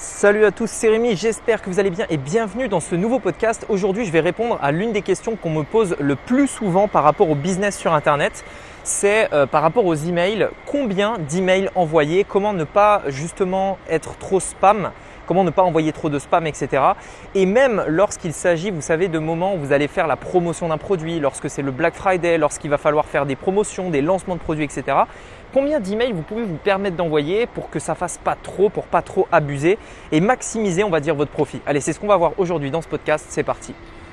Salut à tous, c'est Rémi, j'espère que vous allez bien et bienvenue dans ce nouveau podcast. Aujourd'hui, je vais répondre à l'une des questions qu'on me pose le plus souvent par rapport au business sur Internet. C'est euh, par rapport aux emails, combien d'emails envoyer, comment ne pas justement être trop spam comment ne pas envoyer trop de spam, etc. Et même lorsqu'il s'agit, vous savez, de moments où vous allez faire la promotion d'un produit, lorsque c'est le Black Friday, lorsqu'il va falloir faire des promotions, des lancements de produits, etc. Combien d'emails vous pouvez vous permettre d'envoyer pour que ça fasse pas trop, pour pas trop abuser et maximiser, on va dire, votre profit? Allez, c'est ce qu'on va voir aujourd'hui dans ce podcast. C'est parti.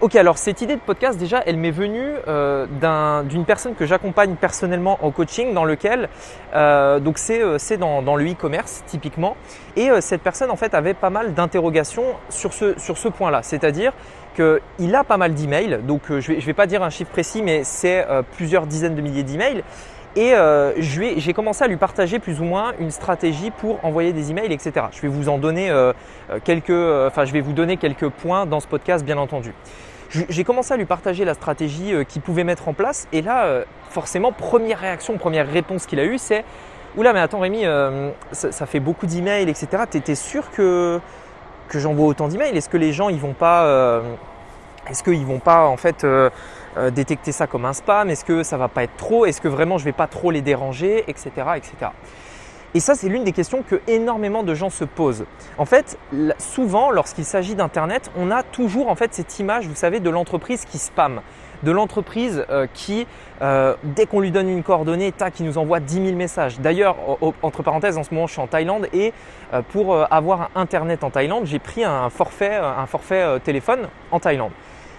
Ok, alors cette idée de podcast, déjà, elle m'est venue euh, d'une personne que j'accompagne personnellement en coaching, dans lequel, euh, donc c'est euh, dans, dans, le e-commerce typiquement, et cette personne en fait avait pas mal d'interrogations sur ce, sur ce point-là, c'est-à-dire qu'il a pas mal d'emails, donc je vais, je vais pas dire un chiffre précis, mais c'est plusieurs dizaines de milliers d'emails, et j'ai commencé à lui partager plus ou moins une stratégie pour envoyer des emails, etc. Je vais vous en donner quelques, enfin je vais vous donner quelques points dans ce podcast, bien entendu j'ai commencé à lui partager la stratégie euh, qu'il pouvait mettre en place. Et là, euh, forcément, première réaction, première réponse qu'il a eue, c'est Oula, mais attends, Rémi, euh, ça, fait beaucoup d'emails, etc. T'étais sûr que, que j'envoie autant d'emails? Est-ce que les gens, ils vont pas. est-ce qu'ils vont pas, en fait. Détecter ça comme un spam Est-ce que ça va pas être trop Est-ce que vraiment je vais pas trop les déranger Etc. etc. Et ça, c'est l'une des questions que énormément de gens se posent. En fait, souvent, lorsqu'il s'agit d'Internet, on a toujours en fait cette image, vous savez, de l'entreprise qui spam, de l'entreprise euh, qui, euh, dès qu'on lui donne une coordonnée, tac, qui nous envoie 10 000 messages. D'ailleurs, entre parenthèses, en ce moment, je suis en Thaïlande et euh, pour avoir Internet en Thaïlande, j'ai pris un forfait, un forfait téléphone en Thaïlande.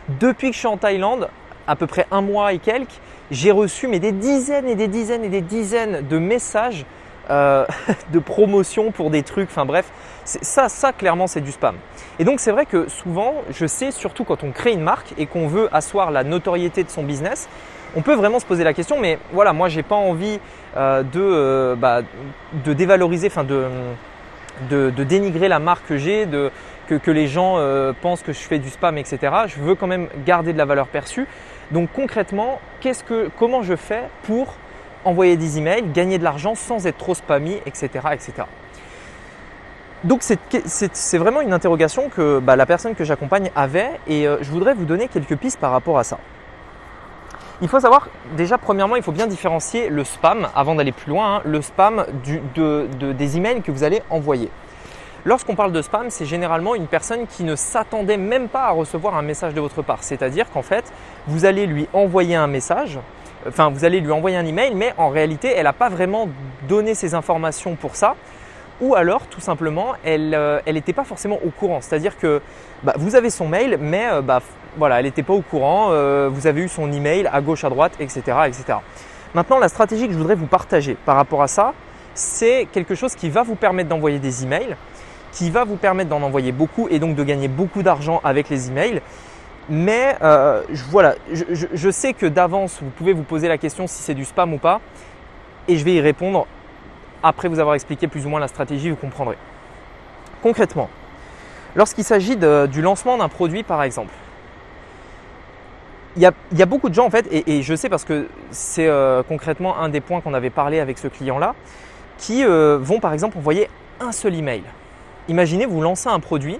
Depuis que je suis en Thaïlande, à peu près un mois et quelques, j'ai reçu mais des dizaines et des dizaines et des dizaines de messages euh, de promotion pour des trucs, enfin bref, ça, ça clairement c'est du spam. Et donc c'est vrai que souvent, je sais, surtout quand on crée une marque et qu'on veut asseoir la notoriété de son business, on peut vraiment se poser la question, mais voilà, moi j'ai pas envie euh, de, euh, bah, de dévaloriser, enfin de, de, dénigrer la marque que j'ai, que, que, les gens pensent que je fais du spam, etc. Je veux quand même garder de la valeur perçue. Donc concrètement, comment je fais pour envoyer des emails, gagner de l'argent sans être trop spammy, etc. etc. Donc c'est vraiment une interrogation que bah, la personne que j'accompagne avait et euh, je voudrais vous donner quelques pistes par rapport à ça. Il faut savoir, déjà premièrement, il faut bien différencier le spam, avant d'aller plus loin, hein, le spam des emails que vous allez envoyer. Lorsqu'on parle de spam, c'est généralement une personne qui ne s'attendait même pas à recevoir un message de votre part. C'est-à-dire qu'en fait, vous allez lui envoyer un message, enfin vous allez lui envoyer un email, mais en réalité, elle n'a pas vraiment donné ses informations pour ça. Ou alors, tout simplement, elle n'était euh, pas forcément au courant. C'est-à-dire que bah, vous avez son mail, mais euh, bah, voilà, elle n'était pas au courant. Euh, vous avez eu son email à gauche, à droite, etc., etc. Maintenant, la stratégie que je voudrais vous partager par rapport à ça, c'est quelque chose qui va vous permettre d'envoyer des emails, qui va vous permettre d'en envoyer beaucoup et donc de gagner beaucoup d'argent avec les emails mais euh, voilà, je, sais que d'avance, vous pouvez vous poser la question si c'est du spam ou pas. Et je vais y répondre après vous avoir expliqué plus ou moins la stratégie, vous comprendrez. Concrètement, lorsqu'il s'agit du lancement d'un produit par exemple, il y, a, beaucoup de gens en fait, et, je sais parce que c'est euh, concrètement un des points qu'on avait parlé avec ce client-là, qui euh, vont par exemple envoyer un seul email. Imaginez, vous lancez un produit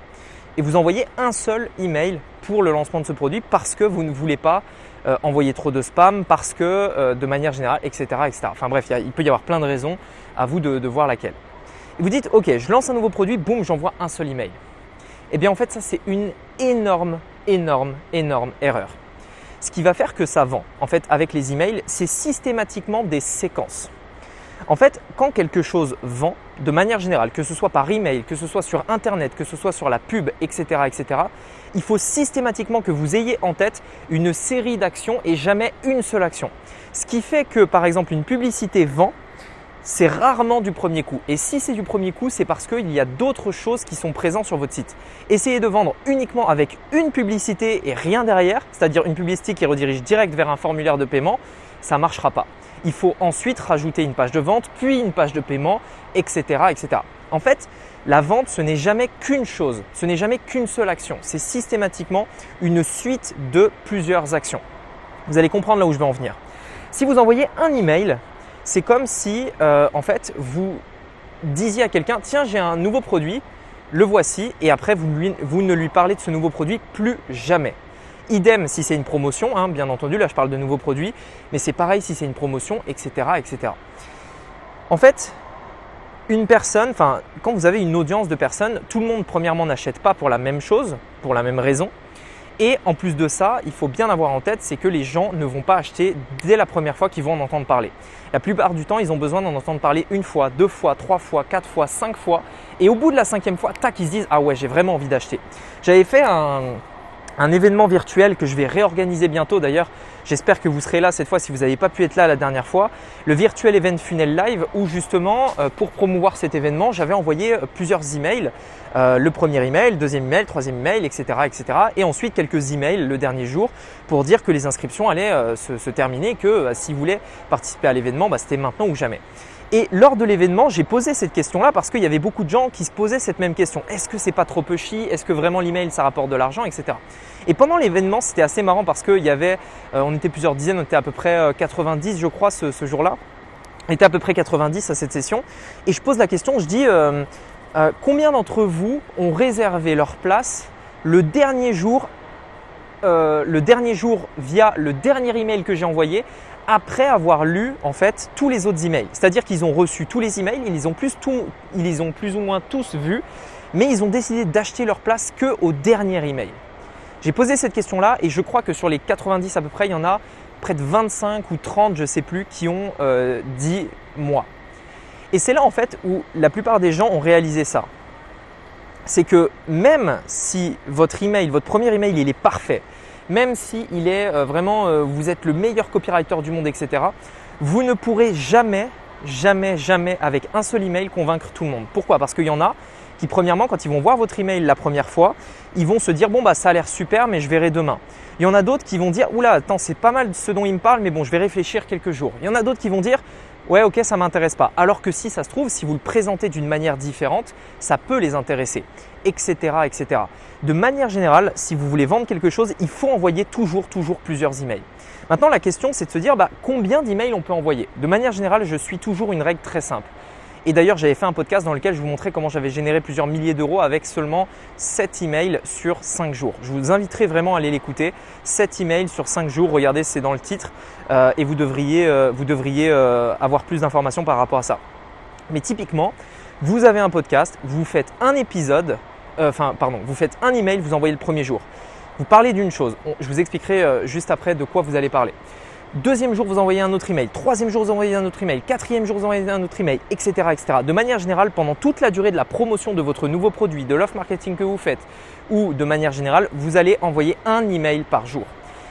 et vous envoyez un seul email pour le lancement de ce produit parce que vous ne voulez pas euh, envoyer trop de spam, parce que euh, de manière générale, etc. etc. Enfin bref, il, peut y avoir plein de raisons, à vous de, voir laquelle. Et vous dites, ok, je lance un nouveau produit, boum, j'envoie un seul email. Eh bien en fait, ça c'est une énorme, énorme, énorme erreur. Ce qui va faire que ça vend, en fait, avec les emails, c'est systématiquement des séquences. En fait, quand quelque chose vend, de manière générale, que ce soit par email, que ce soit sur Internet, que ce soit sur la pub, etc., etc., il faut systématiquement que vous ayez en tête une série d'actions et jamais une seule action. Ce qui fait que, par exemple, une publicité vend, c'est rarement du premier coup. Et si c'est du premier coup, c'est parce qu'il y a d'autres choses qui sont présentes sur votre site. Essayez de vendre uniquement avec une publicité et rien derrière, c'est-à-dire une publicité qui redirige direct vers un formulaire de paiement, ça ne marchera pas il faut ensuite rajouter une page de vente, puis une page de paiement, etc. En fait, la vente, ce n'est jamais qu'une chose, ce n'est jamais qu'une seule action, c'est systématiquement une suite de plusieurs actions. Vous allez comprendre là où je vais en venir. Si vous envoyez un email, c'est comme si euh, en fait vous disiez à quelqu'un tiens j'ai un nouveau produit, le voici et après vous, ne lui parlez de ce nouveau produit plus jamais. Idem si c'est une promotion, hein, bien entendu, là je parle de nouveaux produits, mais c'est pareil si c'est une promotion, etc., etc. En fait, une personne, enfin, quand vous avez une audience de personnes, tout le monde, premièrement, n'achète pas pour la même chose, pour la même raison. Et en plus de ça, il faut bien avoir en tête, c'est que les gens ne vont pas acheter dès la première fois qu'ils vont en entendre parler. La plupart du temps, ils ont besoin d'en entendre parler une fois, deux fois, trois fois, quatre fois, cinq fois. Et au bout de la cinquième fois, tac, ils se disent, ah ouais, j'ai vraiment envie d'acheter. J'avais fait un, un événement virtuel que je vais réorganiser bientôt d'ailleurs. J'espère que vous serez là cette fois si vous n'avez pas pu être là la dernière fois. Le Virtual Event Funnel Live où justement euh, pour promouvoir cet événement j'avais envoyé euh, plusieurs emails. Euh, le premier email, deuxième email, troisième email, etc., etc. Et ensuite quelques emails le dernier jour pour dire que les inscriptions allaient se, terminer, que si vous voulez participer à l'événement, bah, c'était maintenant ou jamais. Et lors de l'événement, j'ai posé cette question-là parce qu'il y avait beaucoup de gens qui se posaient cette même question. Est-ce que c'est pas trop peu chi? Est-ce que vraiment l'email ça rapporte de l'argent, etc. Et pendant l'événement, c'était assez marrant parce qu'il y avait, euh, on était plusieurs dizaines, on était à peu près 90, euh, je crois, ce, jour-là. On était à peu près 90 à cette session. Et je pose la question, je dis, euh, combien d'entre vous ont réservé leur place le dernier jour, le dernier jour via le dernier email que j'ai envoyé après avoir lu en fait tous les autres emails. C'est-à-dire qu'ils ont reçu tous les emails, ils les ont plus, ils les ont plus ou moins tous vus, mais ils ont décidé d'acheter leur place que au dernier email. J'ai posé cette question-là et je crois que sur les 90 à peu près, il y en a près de 25 ou 30, je ne sais plus, qui ont euh, dit moi. Et c'est là en fait où la plupart des gens ont réalisé ça. C'est que même si votre email, votre premier email, il est parfait, même si il est euh, vraiment, euh, vous êtes le meilleur copywriter du monde, etc., vous ne pourrez jamais, jamais, jamais, avec un seul email, convaincre tout le monde. Pourquoi? Parce qu'il y en a qui, premièrement, quand ils vont voir votre email la première fois, ils vont se dire bon bah ça a l'air super, mais je verrai demain. Il y en a d'autres qui vont dire oula, attends, c'est pas mal ce dont il me parle, mais bon, je vais réfléchir quelques jours. Il y en a d'autres qui vont dire ouais, ok, ça m'intéresse pas. Alors que si ça se trouve, si vous le présentez d'une manière différente, ça peut les intéresser, etc., etc. De manière générale, si vous voulez vendre quelque chose, il faut envoyer toujours, toujours plusieurs emails. Maintenant, la question, c'est de se dire bah, combien d'emails on peut envoyer? De manière générale, je suis toujours une règle très simple. Et d'ailleurs, j'avais fait un podcast dans lequel je vous montrais comment j'avais généré plusieurs milliers d'euros avec seulement 7 emails sur 5 jours. Je vous inviterai vraiment à aller l'écouter. 7 emails sur 5 jours, regardez, c'est dans le titre euh, et vous devriez, euh, vous devriez euh, avoir plus d'informations par rapport à ça. Mais typiquement, vous avez un podcast, vous faites un épisode, enfin pardon, vous faites un email, vous envoyez le premier jour. Vous parlez d'une chose, je vous expliquerai juste après de quoi vous allez parler. Deuxième jour, vous envoyez un autre email. Troisième jour, vous envoyez un autre email. Quatrième jour, vous envoyez un autre email, etc., etc. De manière générale, pendant toute la durée de la promotion de votre nouveau produit, de l'offre marketing que vous faites, ou de manière générale, vous allez envoyer un email par jour.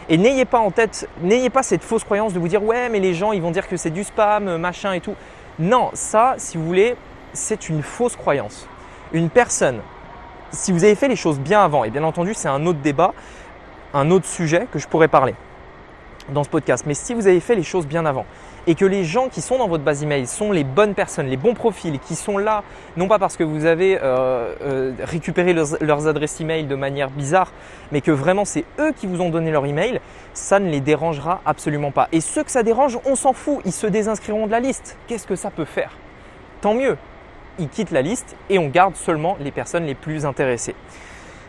Et n'ayez pas en tête, n'ayez pas cette fausse croyance de vous dire ouais, mais les gens, ils vont dire que c'est du spam, machin et tout. Non, ça, si vous voulez, c'est une fausse croyance. Une personne, si vous avez fait les choses bien avant, et bien entendu, c'est un autre débat, un autre sujet que je pourrais parler dans ce podcast. Mais si vous avez fait les choses bien avant et que les gens qui sont dans votre base email sont les bonnes personnes, les bons profils, qui sont là, non pas parce que vous avez euh, euh, récupéré leurs, adresses email de manière bizarre, mais que vraiment c'est eux qui vous ont donné leur email, ça ne les dérangera absolument pas. Et ceux que ça dérange, on s'en fout, ils se désinscriront de la liste. Qu'est-ce que ça peut faire? Tant mieux, ils quittent la liste et on garde seulement les personnes les plus intéressées.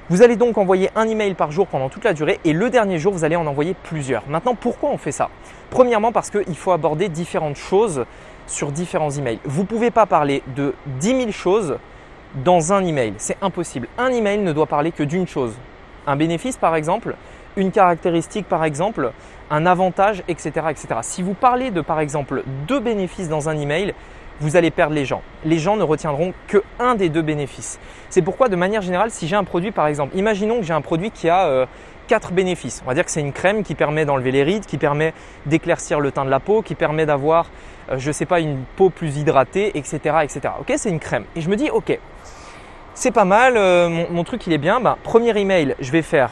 Vous allez donc envoyer un email par jour pendant toute la durée et le dernier jour, vous allez en envoyer plusieurs. Maintenant, pourquoi on fait ça? Premièrement, parce qu'il faut aborder différentes choses sur différents emails. Vous ne pouvez pas parler de 10 000 choses dans un email. C'est impossible. Un email ne doit parler que d'une chose. Un bénéfice, par exemple, une caractéristique, par exemple, un avantage, etc., etc. Si vous parlez de, par exemple, deux bénéfices dans un email, vous allez perdre les gens. Les gens ne retiendront que un des deux bénéfices. C'est pourquoi, de manière générale, si j'ai un produit, par exemple, imaginons que j'ai un produit qui a euh, quatre bénéfices. On va dire que c'est une crème qui permet d'enlever les rides, qui permet d'éclaircir le teint de la peau, qui permet d'avoir, euh, je ne sais pas, une peau plus hydratée, etc., etc. C'est une crème. Et je me dis, ok, c'est pas mal, euh, mon, truc il est bien. Bah, premier email, je vais faire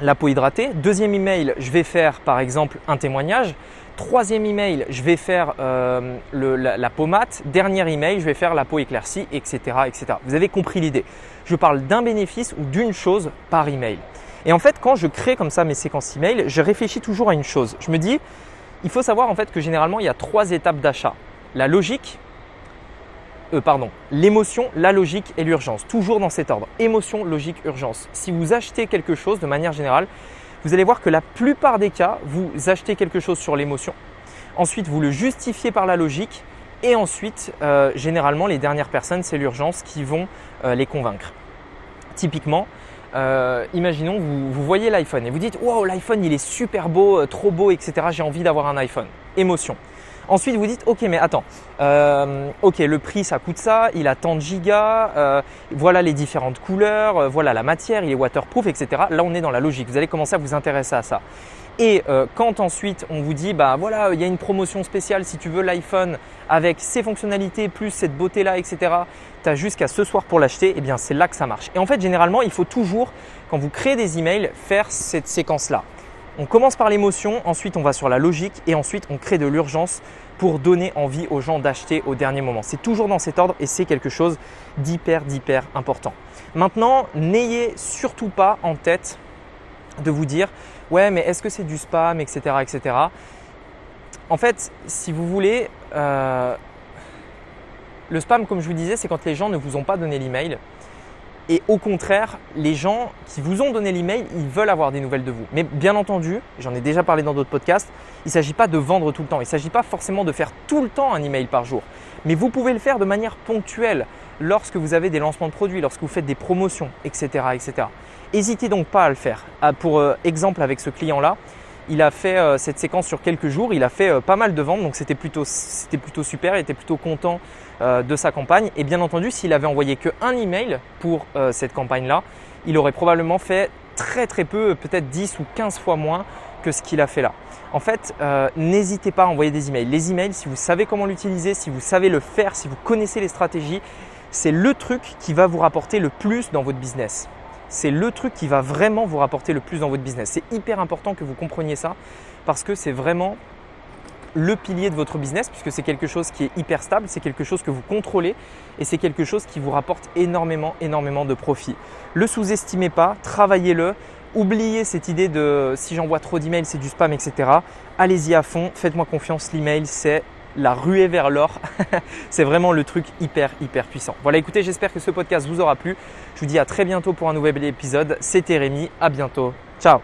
la peau hydratée. Deuxième email, je vais faire par exemple un témoignage. Troisième email, je vais faire euh, la, la, peau mate. Dernier email, je vais faire la peau éclaircie, etc., etc. Vous avez compris l'idée. Je parle d'un bénéfice ou d'une chose par email. Et en fait, quand je crée comme ça mes séquences email, je réfléchis toujours à une chose. Je me dis, il faut savoir en fait que généralement il y a trois étapes d'achat. La logique, euh, pardon, l'émotion, la logique et l'urgence. Toujours dans cet ordre. Émotion, logique, urgence. Si vous achetez quelque chose de manière générale, vous allez voir que la plupart des cas, vous achetez quelque chose sur l'émotion. Ensuite, vous le justifiez par la logique. Et ensuite, euh, généralement, les dernières personnes, c'est l'urgence qui vont euh, les convaincre. Typiquement, imaginons, vous, vous voyez l'iPhone et vous dites Wow, l'iPhone il est super beau, trop beau, etc. J'ai envie d'avoir un iPhone. Émotion. Ensuite, vous dites Ok, mais attends, euh, ok, le prix ça coûte ça, il a tant de gigas, euh, voilà les différentes couleurs, euh, voilà la matière, il est waterproof, etc. Là, on est dans la logique. Vous allez commencer à vous intéresser à ça. Et quand ensuite on vous dit bah voilà il y a une promotion spéciale si tu veux l'iPhone avec ces fonctionnalités plus cette beauté là etc. Tu as jusqu'à ce soir pour l'acheter. Et eh bien c'est là que ça marche. Et en fait généralement il faut toujours quand vous créez des emails faire cette séquence là. On commence par l'émotion, ensuite on va sur la logique et ensuite on crée de l'urgence pour donner envie aux gens d'acheter au dernier moment. C'est toujours dans cet ordre et c'est quelque chose d'hyper d'hyper important. Maintenant, n'ayez surtout pas en tête de vous dire ouais mais est-ce que c'est du spam etc en fait si vous voulez euh, le spam comme je vous disais c'est quand les gens ne vous ont pas donné l'email et au contraire les gens qui vous ont donné l'email ils veulent avoir des nouvelles de vous. Mais bien entendu j'en ai déjà parlé dans d'autres podcasts il ne s'agit pas de vendre tout le temps. Il ne s'agit pas forcément de faire tout le temps un email par jour. Mais vous pouvez le faire de manière ponctuelle lorsque vous avez des lancements de produits lorsque vous faites des promotions etc etc N'hésitez donc pas à le faire. Ah, pour euh, exemple avec ce client-là, il a fait euh, cette séquence sur quelques jours, il a fait euh, pas mal de ventes, donc c'était plutôt, c'était plutôt super, il était plutôt content de sa campagne. Et bien entendu, s'il avait envoyé que un email pour cette campagne-là, il aurait probablement fait très très peu, peut-être 10 ou 15 fois moins que ce qu'il a fait là. En fait, n'hésitez pas à envoyer des emails. Les emails, si vous savez comment l'utiliser, si vous savez le faire, si vous connaissez les stratégies, c'est le truc qui va vous rapporter le plus dans votre business c'est le truc qui va vraiment vous rapporter le plus dans votre business. C'est hyper important que vous compreniez ça parce que c'est vraiment le pilier de votre business puisque c'est quelque chose qui est hyper stable, c'est quelque chose que vous contrôlez et c'est quelque chose qui vous rapporte énormément, énormément de profit. Le sous-estimez pas, travaillez-le. Oubliez cette idée de si j'envoie trop d'emails, c'est du spam, etc. Allez-y à fond, faites-moi confiance, l'email c'est la ruée vers l'or. c'est vraiment le truc hyper, hyper puissant. Voilà, écoutez, j'espère que ce podcast vous aura plu. Je vous dis à très bientôt pour un nouvel épisode. C'était Rémi, à bientôt. Ciao